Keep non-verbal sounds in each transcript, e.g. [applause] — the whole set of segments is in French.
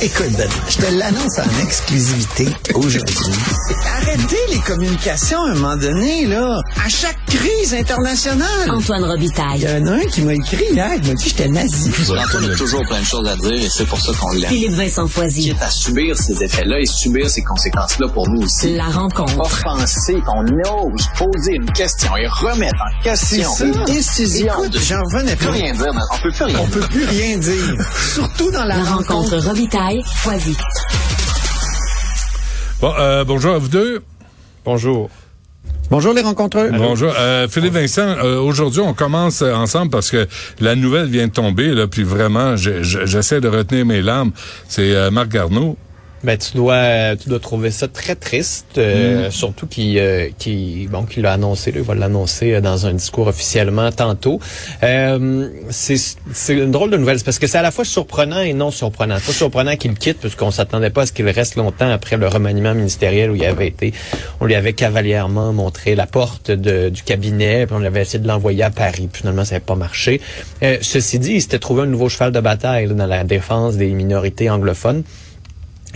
Écoute, Ben, je te l'annonce en exclusivité aujourd'hui. Arrêtez les communications à un moment donné, là. À chaque crise internationale. Antoine Il Robitaille. y en a un qui m'a écrit hier, il m'a dit que j'étais nazi. Antoine a toujours plein de choses à dire et c'est pour ça qu'on l'aime. Philippe Vincent Foisy. Quitte à subir ces effets-là et subir ces conséquences-là pour nous aussi. La rencontre. Offenser qu'on ose poser une question et remettre en question les décisions. Écoute, de... j'en revenais peut pas. rien dire, mais on peut plus rien On dire. peut plus rien dire. Surtout dans la, La rencontre Robitaille, Foisy. Bon, euh, bonjour à vous deux. Bonjour. Bonjour les rencontreux. Bonjour. Euh, Philippe Vincent, euh, aujourd'hui, on commence ensemble parce que la nouvelle vient de tomber, là, puis vraiment, je- je- j'essaie de retenir mes larmes. C'est euh, Marc Garneau. Ben tu dois tu dois trouver ça très triste, euh, surtout qu'il euh, qu'il bon qu'il l'a annoncé, là, il va l'annoncer euh, dans un discours officiellement tantôt. Euh, c'est c'est une drôle de nouvelle parce que c'est à la fois surprenant et non surprenant. Pas surprenant qu'il quitte parce qu'on s'attendait pas à ce qu'il reste longtemps après le remaniement ministériel où il avait été on lui avait cavalièrement montré la porte de- du cabinet, puis on avait essayé de l'envoyer à Paris, puis finalement ça n'avait pas marché. Euh, ceci dit, il s'était trouvé un nouveau cheval de bataille là, dans la défense des minorités anglophones.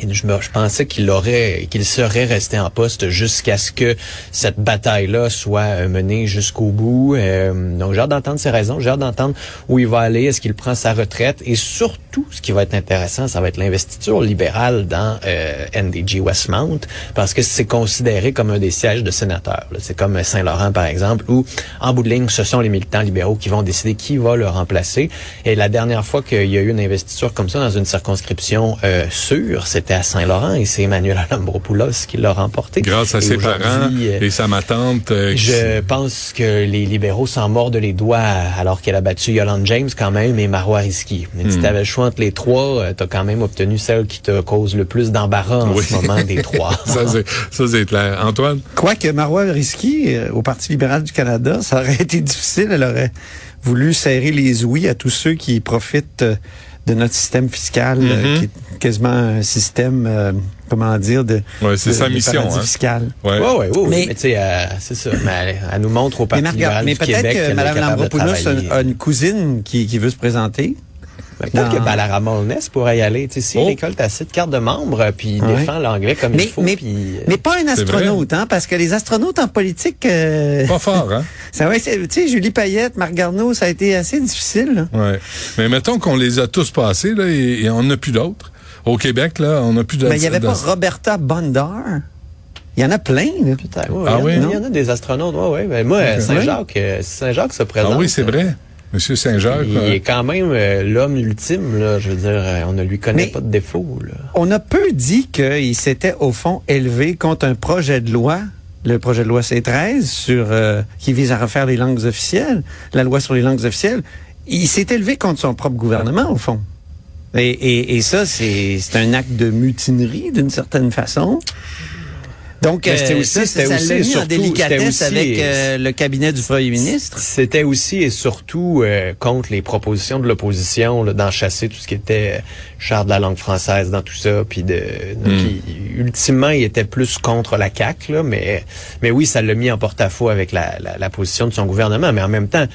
Et je, me, je pensais qu'il aurait, qu'il serait resté en poste jusqu'à ce que cette bataille-là soit euh, menée jusqu'au bout. Euh, donc j'ai hâte d'entendre ses raisons, j'ai hâte d'entendre où il va aller, est-ce qu'il prend sa retraite, et surtout, ce qui va être intéressant, ça va être l'investiture libérale dans euh, NDG Westmount, parce que c'est considéré comme un des sièges de sénateurs. C'est comme Saint-Laurent, par exemple, où en bout de ligne, ce sont les militants libéraux qui vont décider qui va le remplacer. Et la dernière fois qu'il y a eu une investiture comme ça dans une circonscription euh, sûre, c'était à Saint-Laurent et c'est Emmanuel Alambropoulos qui l'a remporté. Grâce à Et ses parents euh, et sa ma tante. euh, qui- je pense que les libéraux s'en mordent les doigts alors qu'elle a battu Yolande James quand même et Marois Risky. Mais Hmm. si tu avais le choix entre les trois, tu as quand même obtenu celle qui te cause le plus d'embarras en Oui. ce moment des [laughs] trois. ça, c'est, ça, c'est clair. Antoine? Quoique Marois Risky, euh, au Parti libéral du Canada, ça aurait [laughs] été difficile. Elle aurait voulu serrer les ouïes à tous ceux qui profitent euh, de notre système fiscal, euh, Mhm. qui est quasiment un système, euh, comment dire, de, Ouais, c'est de- sa de mission, paradis hein. fiscal. Ouais. Ouais, ouais, ouais, Mais- mais, tu sais, euh, c'est ça. Mais elle, elle nous montre au Mais, Parti mais du peut-être Québec que Mme Lambropoulos a une cousine qui, qui veut se présenter. Mais Peut-être que Balara Molnès pourrait y aller. Tu sais, s'il Oh. récolte assez de cartes de membres, puis il Ouais. défend l'anglais comme Mais, il faut, mais, puis... euh, mais pas un astronaute, hein, parce que les astronautes en politique, euh, Pas fort, hein? [laughs] ça va, tu sais, Julie Payette, Marc Garneau, ça a été assez difficile. là. Ouais. Mais mettons qu'on les a tous passés, là, et, et on n'a plus d'autres. Au Québec, là, on n'a plus de... Mais il n'y avait pas Roberta Bondar. Il y en a plein. Là. Peut-être, ouais, Ah il, y en a, oui? il y en a des astronautes, ouais, ouais. Ben, moi, Saint-Jacques, euh, si Saint-Jacques se présente. Ah oui, c'est vrai. Monsieur Saint-Jacques. Il est quand même euh, l'homme ultime, là. Je veux dire, euh, on ne lui connaît Mais- pas de défaut, là. On a peu dit qu'il s'était au fond élevé contre un projet de loi, le projet de loi C13, sur, euh, qui vise à refaire les langues officielles, la loi sur les langues officielles. Il s'est élevé contre son propre gouvernement, au fond. Et, et, et ça, c'est c'est un acte de mutinerie, d'une certaine façon. Donc, c'était euh, aussi- ça, c'était ça aussi mis en surtout- délicatesse c'était aussi- avec euh, le cabinet du premier ministre. C'était aussi et surtout euh, contre les propositions de l'opposition là, d'enchasser tout ce qui était euh, charte de la langue française dans tout ça, puis de donc, il- ultimement il était plus contre la CAC là, mais mais oui ça l'a mis en porte-à-faux avec la, la, la position de son gouvernement, mais en même temps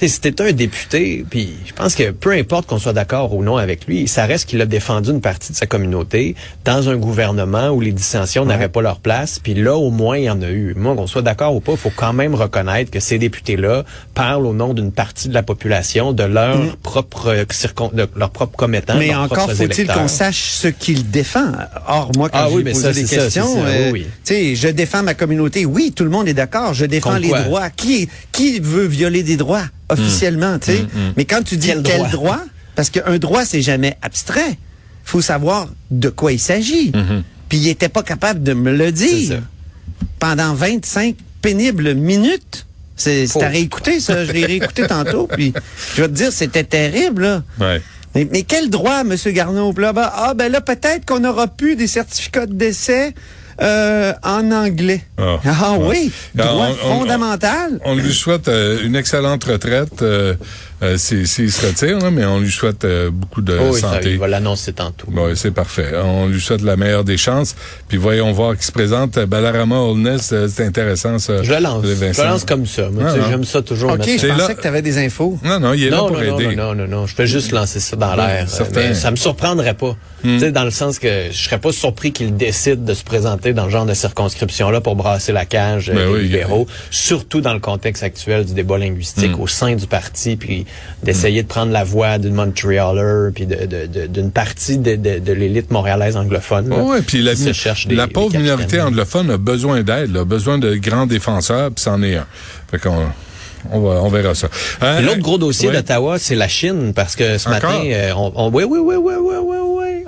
C'était un député, puis je pense que peu importe qu'on soit d'accord ou non avec lui, ça reste qu'il a défendu une partie de sa communauté dans un gouvernement où les dissensions n'avaient pas leur place, puis là au moins il y en a eu. Moi, qu'on soit d'accord ou pas, il faut quand même reconnaître que ces députés-là parlent au nom d'une partie de la population, de leur propre euh, circon, de leur propre commettant. Mais encore faut-il qu'on sache ce qu'il défend. Or, moi, quand Ah oui, mais posé ça, des questions, euh, oui, oui. tu sais, je défends ma communauté. Oui, tout le monde est d'accord. Je défends Contre les quoi? droits. Qui, qui veut violer des droits? Officiellement, tu sais? Mais quand tu dis Quel quel, droit? droit? parce qu'un droit, c'est jamais abstrait. faut savoir de quoi il s'agit. Puis il était pas capable de me le dire pendant 25 pénibles minutes. C'est à réécouter, ça. Je l'ai réécouté tantôt. Puis je vais te dire, c'était terrible, là. Ouais. Mais, mais quel droit, M. Garneau? Là, ben, ah, ben là, peut-être qu'on aura plus des certificats de décès euh, en anglais. Ah. Ah, oui, Ah, droit on- on- fondamental. On lui souhaite euh, une excellente retraite euh, euh, s'il se retire, là, mais on lui souhaite euh, beaucoup de Oh oui, ça, santé. il va l'annoncer tantôt. Oui, c'est parfait. On lui souhaite la meilleure des chances. Puis voyons voir qui se présente. Balarama Holness, euh, c'est intéressant ça. Je le lance. Je lance comme ça. Ah, non. J'aime ça toujours. OK, je ça. Pensais là- que tu avais des infos. Non, non, il est non, là pour non, aider. non, non, non, non. Je fais juste lancer ça dans l'air. ça me surprendrait pas. Tu sais, dans le sens que je serais pas surpris qu'il décide de se présenter dans le genre de circonscription-là pour brasser la cage euh, Ben des oui, libéraux, surtout dans le contexte actuel du débat linguistique au sein du parti, puis d'essayer de prendre la voix d'une Montrealer, puis de- de- de- d'une partie de, l'élite montréalaise anglophone. là, Oui, puis la, qui se cherche des- la pauvre minorité anglophone a besoin d'aide, a besoin de grands défenseurs, puis c'en est un. Fait qu'on on, va, on verra ça. Euh, L'autre gros dossier ouais. d'Ottawa, c'est la Chine, parce que ce Encore? matin, euh, on, oui, oui, oui, oui, oui, oui.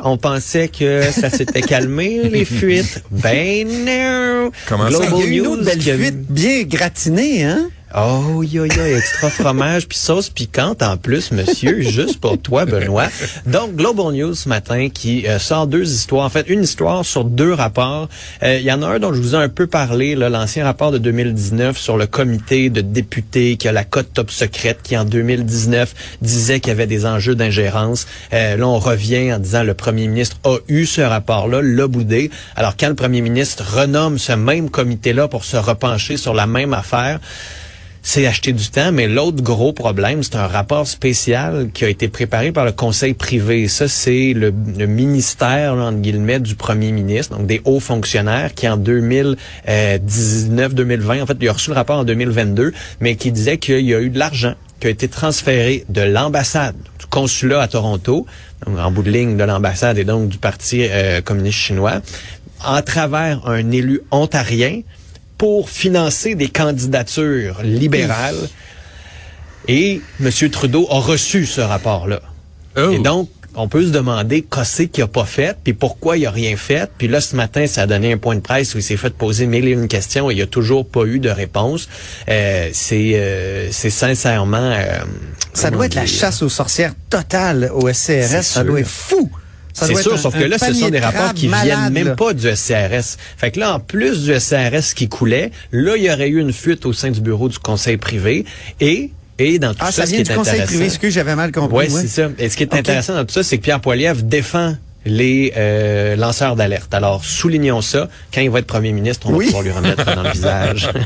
On pensait que ça s'était [laughs] calmé, les fuites. Ben non! Comment ça? Il y a eu une News autre belle qui a- fuite bien gratinée, hein? Oh, yo, yo, extra fromage puis sauce piquante en plus, monsieur, [laughs] juste pour toi, Benoît. Donc, Global News ce matin qui euh, sort deux histoires. En fait, une histoire sur deux rapports. Euh, Il y en a un dont je vous ai un peu parlé, l'ancien rapport de 2019 sur le comité de députés qui a la cote top secrète qui, en 2019, disait qu'il y avait des enjeux d'ingérence. Euh, là, on revient en disant le premier ministre a eu ce rapport-là, l'a boudé. Alors, quand le premier ministre renomme ce même comité-là pour se repencher sur la même affaire, c'est acheter du temps, mais l'autre gros problème, c'est un rapport spécial qui a été préparé par le conseil privé. Ça, c'est le, ministère, là, guillemets, du premier ministre, donc des hauts fonctionnaires qui, en 2019-2020, en fait, il a reçu le rapport en 2022, mais qui disait qu'il y a eu de l'argent qui a été transféré de l'ambassade, du consulat à Toronto, en bout de ligne de l'ambassade et donc du Parti euh, communiste chinois, à travers un élu ontarien pour financer des candidatures libérales. Et M. Trudeau a reçu ce rapport-là. Oh. Et donc, on peut se demander qu'est-ce qu'il n'a pas fait, puis pourquoi il a rien fait. Puis là, ce matin, ça a donné un point de presse où il s'est fait poser mille et une questions et il n'y a toujours pas eu de réponse. Euh, c'est euh, c'est sincèrement... euh, Ça doit être la chasse aux sorcières totale au SCRS. Ça sûr. doit être fou. C'est sûr, un- sauf que là, ce sont des de rapports qui malades, viennent même là. pas du SCRS. Fait que là, en plus du SCRS qui coulait, là, il y aurait eu une fuite au sein du bureau du conseil privé et et dans tout Ah, ça, ça ce vient qui est du conseil intéressant- privé. Excuse, j'avais mal compris. Ouais, ouais. c'est ça. Et ce qui est intéressant dans tout ça, c'est que Pierre Poilievre défend les euh, lanceurs d'alerte. Alors, soulignons ça. Quand il va être premier ministre, on Oui. va pouvoir lui remettre dans le visage. [laughs]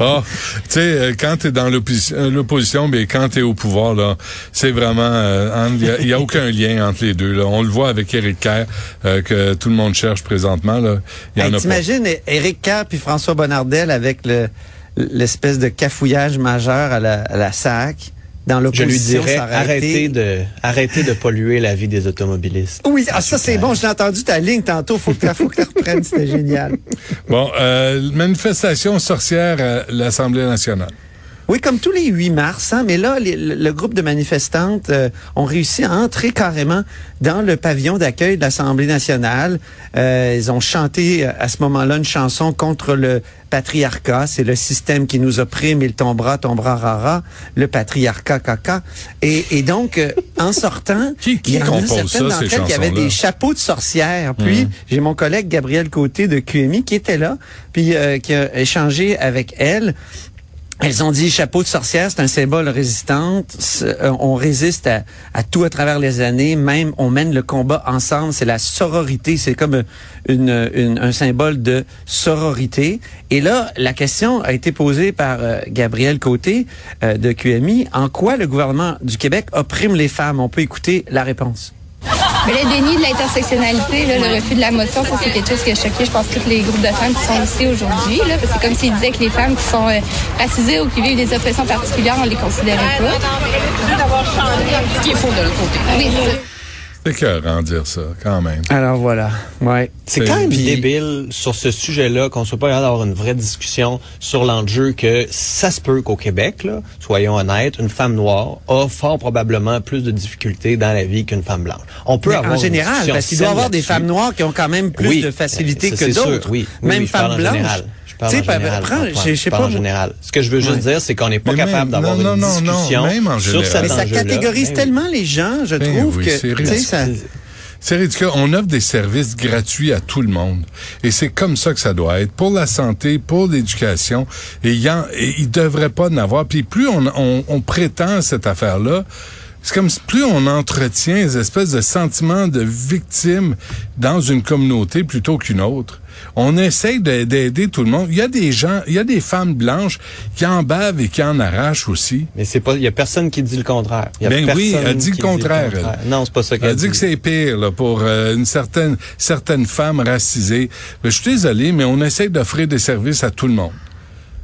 Ah, tu sais, euh, quand tu es dans l'opposition, euh, l'opposition, mais quand tu es au pouvoir, là, c'est vraiment, euh, il n'y a, y a aucun [laughs] lien entre les deux. Là. On le voit avec Éric Kerr, euh, que tout le monde cherche présentement. Là. Il y Hey, en a pas. T'imagines Éric Kerr puis François Bonnardel avec le l'espèce de cafouillage majeur à la, à la SAC dans Je lui dirais, arrêtez de, arrêtez de polluer la vie des automobilistes. Oui, ah, ça c'est bon. J'ai entendu ta ligne tantôt. Faut que tu faut que tu reprennes. C'était génial. [laughs] Bon, euh, manifestation sorcière à l'Assemblée nationale. Oui, comme tous les 8 mars, hein, mais là, les- le, groupe de manifestantes euh, ont réussi à entrer carrément dans le pavillon d'accueil de l'Assemblée nationale. Euh, ils ont chanté euh, à ce moment-là une chanson contre le patriarcat. C'est le système qui nous opprime, il tombera, tombera rara, le patriarcat caca. Et, et donc, euh, en sortant, [laughs] Qui- qui il y en a certaines d'entre elles qui avaient des chapeaux de sorcières. Puis, j'ai mon collègue Gabriel Côté de QMI qui était là, puis euh, qui a échangé avec elle. Elles ont dit chapeau de sorcière, c'est un symbole résistante. Euh, On résiste à, tout à travers les années. Même on mène le combat ensemble. C'est la sororité. C'est comme une, une- un symbole de sororité. Et là, la question a été posée par euh, Gabriel Côté euh, de QMI. En quoi le gouvernement du Québec opprime les femmes? On peut écouter la réponse. Le déni de l'intersectionnalité, là, le refus de la motion, ça c'est quelque chose qui a choqué, je pense, tous les groupes de femmes qui sont ici aujourd'hui. là, parce que C'est comme s'ils disaient que les femmes qui sont euh, racisées ou qui vivent des oppressions particulières, on les considérait pas. Ce qui est faux de l'autre côté. Oui, c'est écœurant de dire ça, quand même. Alors voilà. Ouais. C'est C'est- quand même débile sur ce sujet-là qu'on soit pas capable d'avoir une vraie discussion sur l'enjeu que ça se peut qu'au Québec, là, soyons honnêtes, une femme noire a fort probablement plus de difficultés dans la vie qu'une femme blanche. On peut Mais avoir en général, parce qu'il doit y avoir des femmes noires qui ont quand même plus Oui, de facilité que c'est sûr, d'autres. oui. Oui, Même femmes blanches. Parle Tu en sais, général. prends- Antoine, je- parle en général. Ce que je veux juste Ouais. dire, c'est qu'on n'est pas Mais capable d'avoir une non, non, non, discussion même en sur général. cet Mais ça catégorise Ben tellement les gens, je Ben trouve que c'est tu sais, ça. C'est ridicule. On offre des services gratuits à tout le monde. Et c'est comme ça que ça doit être. Pour la santé, pour l'éducation. Il et il devrait pas en avoir. Puis plus on, on, on prétend cette affaire-là, c'est comme si plus on entretient des espèces de sentiments de victime dans une communauté plutôt qu'une autre. On essaye de- d'aider tout le monde. Il y a des gens, il y a des femmes blanches qui en bavent et qui en arrachent aussi. Mais c'est pas, il y a personne qui dit le contraire. Y a Ben oui, elle dit le contraire, elle. Non, c'est pas ça qu'elle Elle dit que c'est pire là, pour euh, une certaine certaines femmes racisées. Mais je suis désolé, mais on essaie d'offrir des services à tout le monde.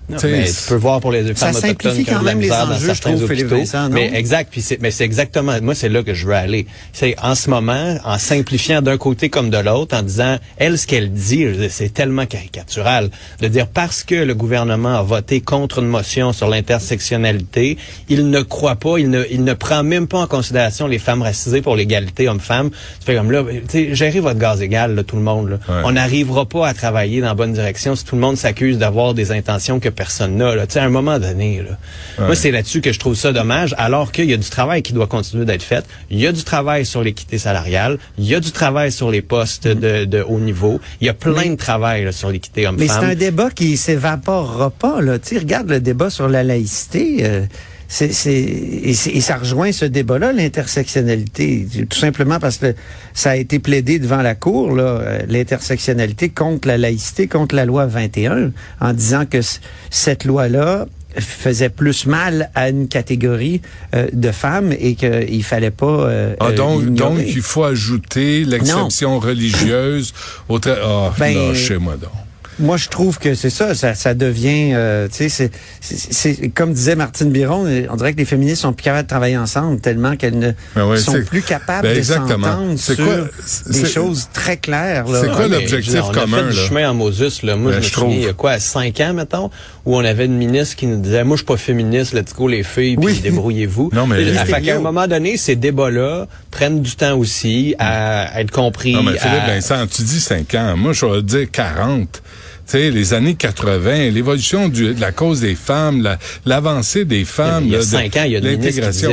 Non, mais tu peux voir pour les Ça femmes autochtones simplifie qui ont quand de la même les misère dans enjeux, je certains trouve, Philippe hôpitaux. Vincent, non? Mais exact, puis c'est mais c'est exactement moi c'est là que je veux aller. C'est en ce moment en simplifiant d'un côté comme de l'autre en disant elle ce qu'elle dit, c'est tellement caricatural de dire parce que le gouvernement a voté contre une motion sur l'intersectionnalité, il ne croit pas, il ne il ne prend même pas en considération les femmes racisées pour l'égalité homme-femme. Tu fais comme là, tu sais, gérez votre gaz égal là, tout le monde là. Ouais. On n'arrivera pas à travailler dans la bonne direction si tout le monde s'accuse d'avoir des intentions que personne là. Tu sais, à un moment donné, là. moi, c'est là-dessus que je trouve ça dommage, alors qu'il y a du travail qui doit continuer d'être fait. Il y a du travail sur l'équité salariale, il y a du travail sur les postes de, de haut niveau, il y a plein de travail là, sur l'équité Mais c'est homme-femme. un débat qui s'évaporera pas. Là. Tu sais, regarde le débat sur la laïcité. euh, c'est, c'est, et, c'est- et ça rejoint ce débat-là, l'intersectionnalité. Tout simplement parce que ça a été plaidé devant la Cour, là, euh, l'intersectionnalité contre la laïcité, contre la loi 21, en disant que cette loi-là faisait plus mal à une catégorie euh, de femmes et qu'il fallait pas euh, Ah, euh, donc, donc, il faut ajouter l'exception religieuse au tra- Ah, Ben, lâchez-moi donc. Moi, je trouve que c'est ça, ça, ça devient, euh, tu sais, c'est- c'est c'est- comme disait Martine Biron, on dirait que les féministes sont plus capables de travailler ensemble tellement qu'elles ne Ben ouais, sont plus capables ben de exactement. s'entendre C'est sur quoi- des choses très claires. là. c'est quoi Ouais, l'objectif dire, on a commun, fait du chemin en Moses, là. Moi, Ben, je me souviens, trouve. il y a quoi, cinq ans, mettons, où on avait une ministre qui nous disait, moi, je suis pas féministe, let's go les filles, puis Oui. débrouillez-vous. Non, mais- Et, Lise fait un moment donné, ces débats-là prennent du temps aussi à être compris. Non, mais Philippe à- Vincent, tu dis 5 ans. Moi, je vais dire 40. Tu sais, les années 80, l'évolution de la cause des femmes, la- l'avancée des femmes, il y a là, de- cinq ans, il y a une ministre qui l'intégration.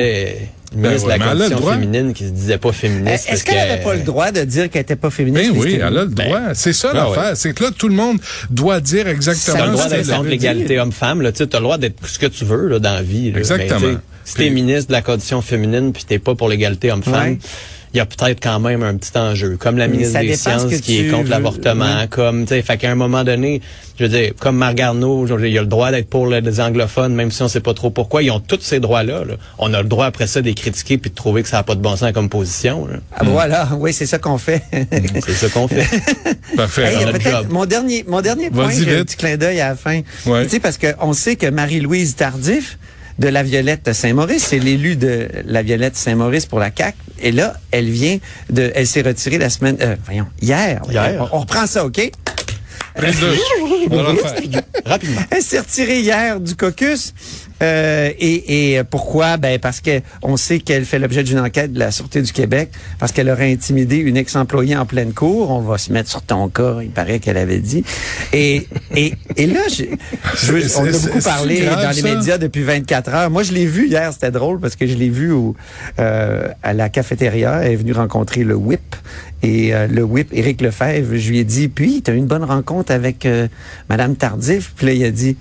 Ben ministre ouais, de mais la elle a le condition droit. féminine qui se disait pas féministe. Est-ce parce qu'elle n'avait que- pas le droit de dire qu'elle était pas féministe? Ben oui, elle a le droit. c'est ça ben l'affaire. ouais. C'est que là, tout le monde doit dire exactement Ça le droit ce d'être l'égalité homme-femme, là. Tu as le droit d'être ce que tu veux, là, dans la vie. là. Exactement. Mais, si t'es ministre de la condition féminine puis t'es pas pour l'égalité homme-femme, Ouais. Il y a peut-être quand même un petit enjeu. Comme la Mais ministre des Sciences qui est contre l'avortement, comme, tu sais, fait qu'à un moment donné, je veux dire, comme dire, il a le droit d'être pour les anglophones, même si on sait pas trop pourquoi. Ils ont tous ces droits-là, là. On a le droit après ça de les critiquer puis de trouver que ça n'a pas de bon sens comme position, là. Ah, Voilà, oui, c'est ça qu'on fait. C'est ça qu'on fait. [laughs] Parfait. Hey, Alors, notre peut-être job. mon dernier, mon dernier point, un petit clin d'œil à la fin. Ouais. Tu sais, parce qu'on sait que Marie-Louise Tardif, de la Violette Saint-Maurice, c'est l'élu de la Violette Saint-Maurice pour la CAC. Et là, elle vient de, elle s'est retirée la semaine, euh, voyons, hier. Hier. On, on reprend ça, ok? [laughs] Rapidement. Elle s'est retirée hier du caucus. Euh, et, et pourquoi? Ben parce que on sait qu'elle fait l'objet d'une enquête de la Sûreté du Québec parce qu'elle aurait intimidé une ex-employée en pleine cour. On va se mettre sur ton cas, il paraît qu'elle avait dit. Et, et, et là, je, on a beaucoup parlé grave, dans les médias depuis 24 heures. Moi, je l'ai vu hier, c'était drôle parce que je l'ai vu au, euh, à la cafétéria. Elle est venue rencontrer le whip. Et euh, le whip, Éric Lefebvre, je lui ai dit, puis, tu as eu une bonne rencontre avec euh, Madame Tardif. Puis là, il a dit,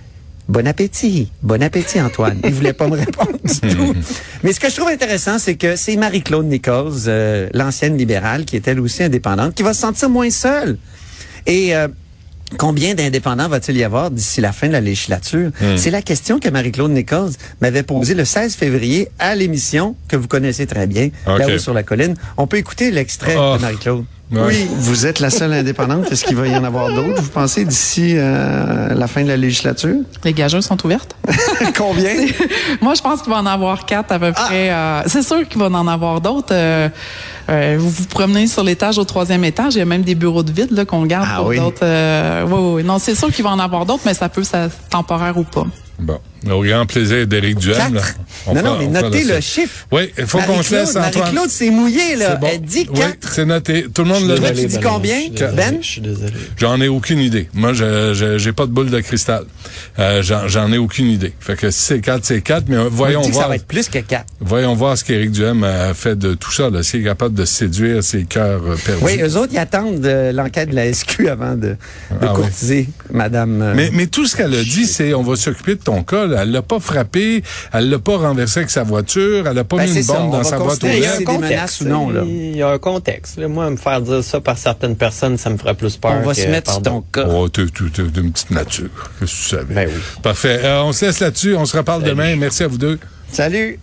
Bon appétit, bon appétit Antoine. Il voulait pas me répondre du [laughs] tout. Mais ce que je trouve intéressant, c'est que c'est Marie-Claude Nichols, euh, l'ancienne libérale, qui est elle aussi indépendante, qui va se sentir moins seule. Et euh, combien d'indépendants va-t-il y avoir d'ici la fin de la législature? C'est la question que Marie-Claude Nichols m'avait posée le 16 février à l'émission que vous connaissez très bien, Ok. là-haut sur la colline. On peut écouter l'extrait Oh. de Marie-Claude. Oui, vous êtes la seule indépendante. Est-ce qu'il va y en avoir d'autres, vous pensez, d'ici euh, la fin de la législature? Les gageurs sont ouvertes. [laughs] Combien? [laughs] Moi, je pense qu'il va en avoir quatre à peu près. euh, c'est sûr qu'il va en avoir d'autres. Euh, euh, vous vous promenez sur l'étage au troisième étage, il y a même des bureaux de vide là, qu'on garde Ah pour oui. d'autres. euh, oui, oui, oui. Non, c'est sûr qu'il va en avoir d'autres, mais ça peut être temporaire ou pas. Bon. Au grand plaisir d'Éric Duhem. là. On Non, fera- non, mais notez le chiffre. Oui, il faut qu'on se laisse, Antoine. Marie-Claude s'est mouillée, là. C'est bon. Elle dit Oui, 4. c'est noté. Tout le monde le Toi, note. tu dis combien, Ben? Je suis désolé. J'en ai aucune idée. Moi, je j'ai pas de boule de cristal. Euh, J'en ai aucune idée. Fait que si c'est 4, c'est 4, mais euh, On voyons dit que voir. ça va être plus que 4. Voyons voir ce qu'Éric Duhem a fait de tout ça, là. S'il est capable de séduire ses cœurs euh, perdus. Oui, eux autres, ils attendent euh, l'enquête de la SQ avant de, de Ah oui. courtiser Madame. euh, Mais, mais tout ce qu'elle a dit, c'est on va s'occuper de ton cas. Là. Elle l'a pas frappé, elle l'a pas renversé avec sa voiture, elle a pas Ben, mis une ça, bombe on dans sa boîte aux considérer Il y a c'est lettres. un des contexte, menaces ou non, là? Il y a un contexte. Moi, me faire dire ça par certaines personnes, ça me ferait plus peur. on va que se mettre sur ton cas. Oh, t'es, t'es- t'es d'une petite nature. Qu'est-ce que tu savais? Ben oui. Parfait. Euh, on se laisse là-dessus. On se reparle demain. Merci à vous deux. Salut!